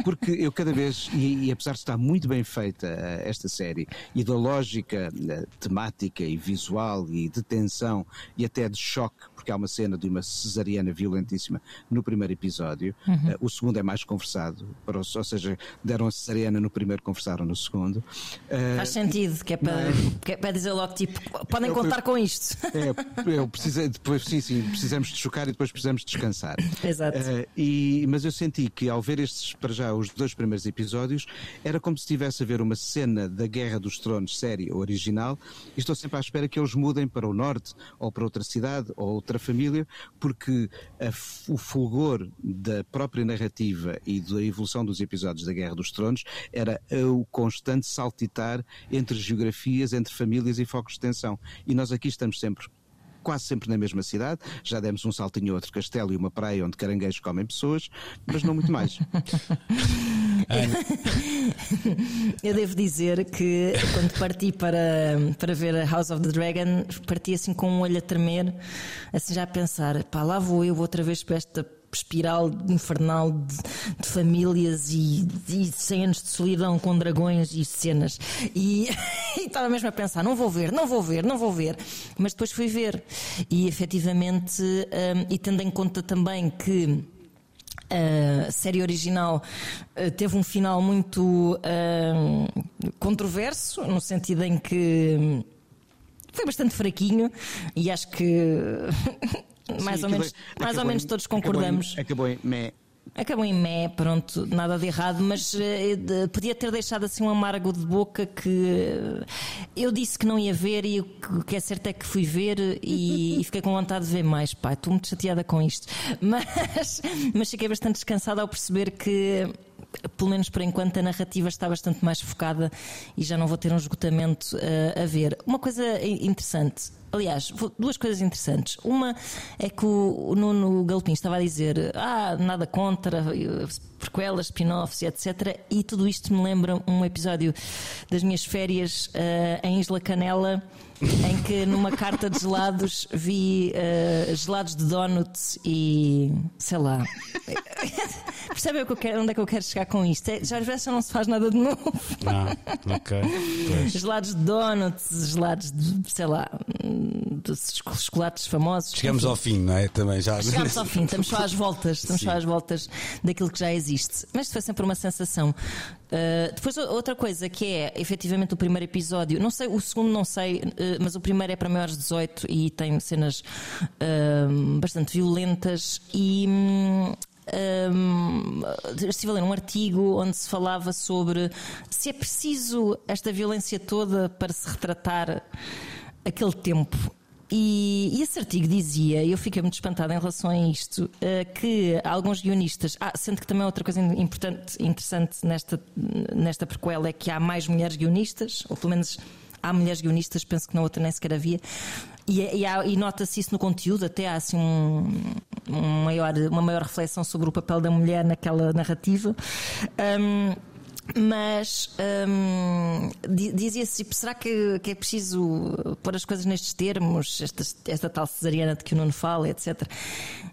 porque eu cada vez, e, e apesar de estar muito bem feita eh, esta série, e da lógica eh, temática e visual e de tensão e até de choque, porque há uma cena de uma cesariana violentíssima no primeiro episódio, uhum. o segundo é mais conversado, ou seja, deram a cesariana no primeiro, conversaram no segundo. Uh, Faz sentido, que é, para, é? que é para dizer logo, tipo, podem eu, contar eu, com isto. É, <laughs> eu precisei, depois, sim, sim, precisamos de chocar e depois precisamos descansar. Exato. Uh, e, mas eu senti que ao ver estes, para já, os dois primeiros episódios, era como se estivesse a ver uma cena da Guerra dos Tronos, série original, e estou sempre à espera que eles mudem para o norte, ou para outra cidade, ou outra família, porque a, o fulgor da própria narrativa e da evolução dos episódios da Guerra Guerra dos Tronos era o constante saltitar entre geografias, entre famílias e focos de tensão. E nós aqui estamos sempre quase sempre na mesma cidade. Já demos um saltinho a outro castelo e uma praia onde caranguejos comem pessoas, mas não muito mais. <laughs> Eu devo dizer que quando parti para, para ver a House of the Dragon, parti assim com um olho a tremer, assim já a pensar: pá, lá vou eu outra vez para esta espiral infernal de, de famílias e, e 100 anos de solidão com dragões e cenas. <laughs> E, estava mesmo a pensar: não vou ver, não vou ver, não vou ver. Mas depois fui ver. E efetivamente, um, e tendo em conta também que. A série original uh, teve um final muito uh, controverso, no sentido em que foi bastante fraquinho e acho que <laughs> mais Sim, ou menos, mais ou menos todos concordamos. Acabou em, acabou em meh. Acabou em mé, pronto, nada de errado, mas uh, podia ter deixado assim um amargo de boca que uh, eu disse que não ia ver e o que é certo é que fui ver e, e fiquei com vontade de ver mais. Pai, estou muito chateada com isto, <laughs> mas, mas fiquei bastante descansada ao perceber que pelo menos por enquanto, a narrativa está bastante mais focada e já não vou ter um esgotamento uh, a ver. Uma coisa interessante, Aliás, duas coisas interessantes. Uma é que o Nuno Galpim estava a dizer: ah, nada contra, prequelas, spin-offs e etc. E tudo isto me lembra um episódio das minhas férias uh, em Isla Canela em que numa carta de gelados vi uh, gelados de donuts e sei lá. <laughs> Percebem onde é que eu quero chegar com isto? É, já às vezes não se faz nada de novo. Ah, ok. Pois. Gelados de donuts, gelados de, sei lá, de chocolates famosos. Chegamos ao fim, não é? Também já. Chegamos ao fim, estamos só às voltas, estamos Sim. só às voltas daquilo que já existe. Mas isto foi sempre uma sensação. Uh, depois outra coisa que é efetivamente o primeiro episódio, não sei, o segundo não sei, uh, mas o primeiro é para maiores de 18 e tem cenas uh, bastante violentas e um, estive a ler um artigo onde se falava sobre se é preciso esta violência toda para se retratar aquele tempo. E, e, esse artigo dizia, eu fiquei muito espantada em relação a isto, uh, que alguns guionistas. Ah, sendo que também outra coisa importante, interessante nesta, nesta prequela é que há mais mulheres guionistas, ou pelo menos há mulheres guionistas, penso que na outra nem sequer havia. E, e, e nota-se isso no conteúdo, até há assim um, um maior, uma maior reflexão sobre o papel da mulher naquela narrativa. Um, mas hum, dizia-se: tipo, será que, que, é preciso pôr as coisas nestes termos, esta, esta tal cesariana de que o Nuno fala, etc.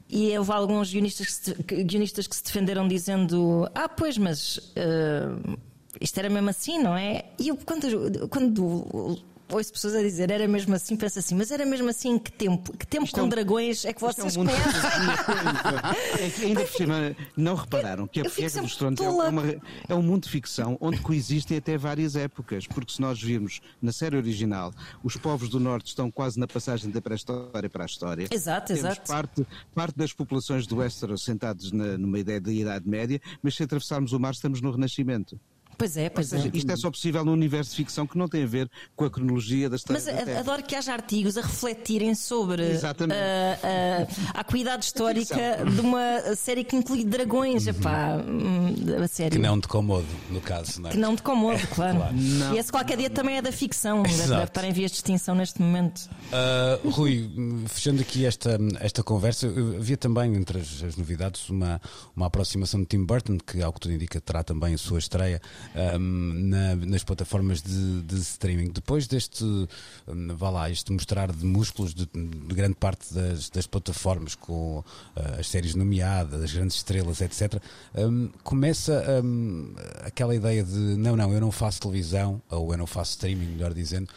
E houve alguns guionistas que guionistas que se defenderam dizendo: Ah, pois, mas uh, isto era mesmo assim, não é? E eu, quando, quando ouço pessoas a dizer era mesmo assim, penso assim, mas era mesmo assim em que tempo? Que tempo com é um, dragões é que vocês é um conhecem? <laughs> <laughs> é ainda por cima, não repararam que a Guerra dos Tronos é, uma, é um mundo de ficção onde coexistem até várias épocas, porque se nós virmos na série original, os povos do Norte estão quase na passagem da pré-história para a história. Exato, Temos exato. Parte, parte das populações do Westeros sentados na, numa ideia de Idade Média, mas se atravessarmos o mar estamos no Renascimento. Pois é, pois seja, é. Isto é só possível no universo de ficção que não tem a ver com a cronologia da história. Mas da adoro que haja artigos a refletirem sobre a, a, a cuidade histórica de uma série que inclui dragões. Uhum. Epá, hum, a série. Que não de comodo, no caso, não é? Que não de comodo, <laughs> claro. claro. E esse qualquer dia também é da ficção. Exato. Deve estar em vias de extinção neste momento. Uh, Rui, fechando aqui esta, esta conversa, havia também entre as, as, novidades uma, uma aproximação de Tim Burton, que, ao que tudo indica, terá também a sua estreia um, na, nas plataformas de, de, streaming. Depois deste, um, vá lá, este mostrar de músculos de, de grande parte das, das plataformas, com uh, as séries nomeadas, as grandes estrelas, etc., um, começa aquela ideia de não, não, eu não faço televisão, ou eu não faço streaming, melhor dizendo,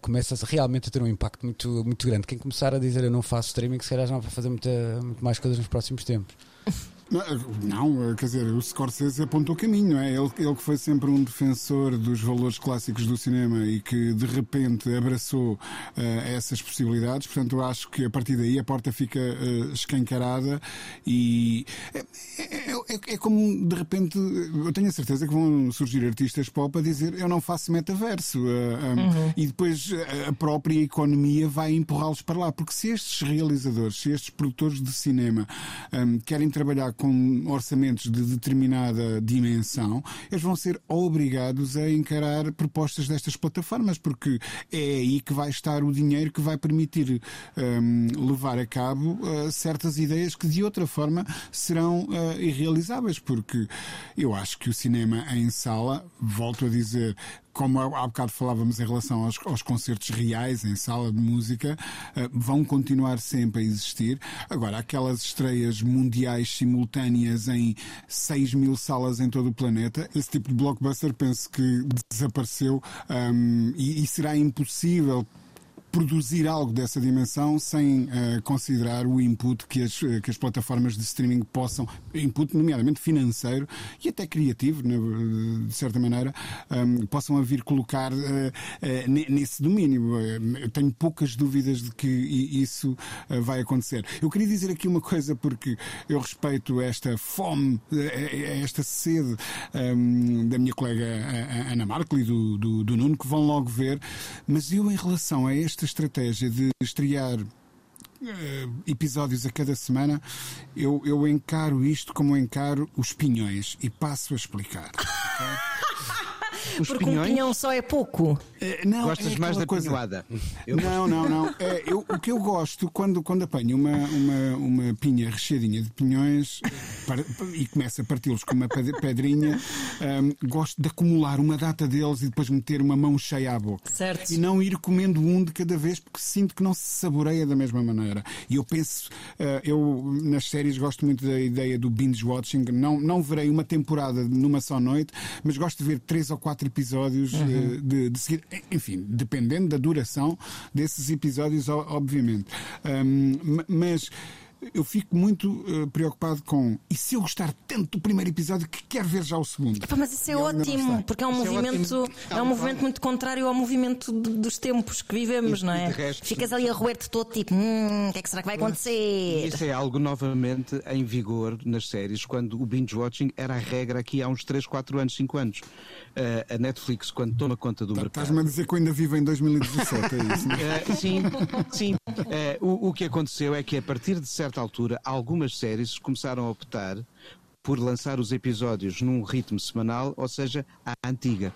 começa realmente a ter um impacto muito, muito grande. Quem começar a dizer eu não faço streaming, se calhar já não vai fazer muita, muito mais coisas nos próximos tempos. <laughs> Não, quer dizer, o Scorsese apontou o caminho, não é? Ele, ele que foi sempre um defensor dos valores clássicos do cinema e que de repente abraçou uh, essas possibilidades. Portanto, eu acho que a partir daí a porta fica uh, escancarada e é, é, é, é, como de repente eu tenho a certeza que vão surgir artistas pop a dizer eu não faço metaverso uh, um, uhum. e depois a própria economia vai empurrá-los para lá. Porque se estes realizadores, se estes produtores de cinema um, querem trabalhar com orçamentos de determinada dimensão, eles vão ser obrigados a encarar propostas destas plataformas, porque é aí que vai estar o dinheiro que vai permitir um, levar a cabo uh, certas ideias que de outra forma serão uh, irrealizáveis, porque eu acho que o cinema em sala, volto a dizer, como há bocado falávamos em relação aos, aos concertos reais em sala de música, uh, vão continuar sempre a existir. Agora, aquelas estreias mundiais simultâneas em 6 mil salas em todo o planeta, esse tipo de blockbuster penso que desapareceu um, e, e será impossível produzir algo dessa dimensão sem uh, considerar o input que as, que as plataformas de streaming possam, input nomeadamente financeiro e até criativo, né, de certa maneira, um, possam a vir colocar uh, uh, nesse domínio. Eu tenho poucas dúvidas de que isso vai acontecer. Eu queria dizer aqui uma coisa porque eu respeito esta fome, esta sede um, da minha colega Ana Marco e do, do, do Nuno, que vão logo ver, mas eu, em relação a esta esta estratégia de estrear uh, episódios a cada semana, eu, eu encaro isto como encaro os pinhões e passo a explicar. Okay? <laughs> Os Porque pinhões? um pinhão só é pouco. É, não, Gostas é mais da coisa... pinhoada? Eu Não, não, não. É, eu, o que eu gosto quando, quando apanho uma, uma, uma pinha recheadinha de pinhões para- e começo a parti-los com uma ped- pedrinha, hum, gosto de acumular uma data deles e depois meter uma mão cheia à boca. Certo. E não ir comendo um de cada vez porque sinto que não se saboreia da mesma maneira. E eu penso, eh, eu nas séries gosto muito da ideia do binge watching. Não, não verei uma temporada numa só noite, mas gosto de ver três ou quatro episódios eh, de, de seguir. Enfim, dependendo da duração desses episódios, obviamente. Ma- mas. Eu fico muito eh, preocupado com. E se eu gostar tanto do primeiro episódio que quero ver já o segundo? Epá, mas isso é ótimo, porque é um Isso é movimento, ótimo. é um movimento muito contrário ao movimento de- dos tempos que vivemos, E- não é? de resto- Ficas ali a roer-te todo tipo, hum, o que é que será que vai acontecer? Isso é algo novamente em vigor nas séries, quando o binge watching era a regra aqui há uns 3, 4 anos, 5 anos. Eh, a Netflix, quando toma conta do mercado. Estás-me a dizer que eu ainda vivo em 2017, é isso? não é? Eh, sim, sim. O, o que aconteceu é que a partir de certa altura, algumas séries começaram a optar por lançar os episódios num ritmo semanal, ou seja, à antiga.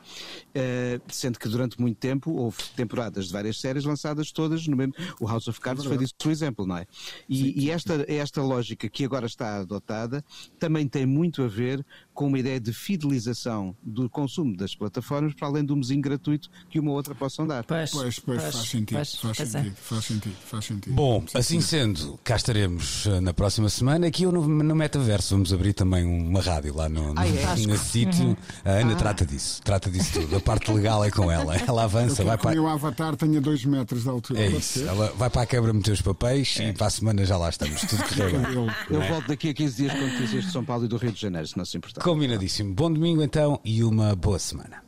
Eh, sendo que durante muito tempo houve temporadas de várias séries lançadas todas no mesmo. O House of Cards foi disso o exemplo, não é? E, e esta, esta lógica que agora está adotada também tem muito a ver com uma ideia de fidelização do consumo das plataformas, para além do mesinho gratuito que uma ou outra possam dar. Pois, pois, faz sentido. pois, faz, pois é. sentido faz sentido. Faz sentido. Bom, Sim, assim sim. sendo, cá estaremos eh, na próxima semana. Aqui eu no, no Metaverso vamos abrir também uma rádio lá no, no, Ah, é? nesse sítio. A Ana Ah. trata disso, trata disso tudo. A parte legal é com ela. <laughs> Ela avança, vai que o meu para. avatar tenha dois metros de altura. É isso, ela vai para a quebra meter os papéis e para a semana já lá estamos. Tudo correu <laughs> bem. Eu- Eu volto daqui a 15 dias notícias de São Paulo e do Rio de Janeiro, se não se importar. Combinadíssimo. Bom domingo então e uma boa semana.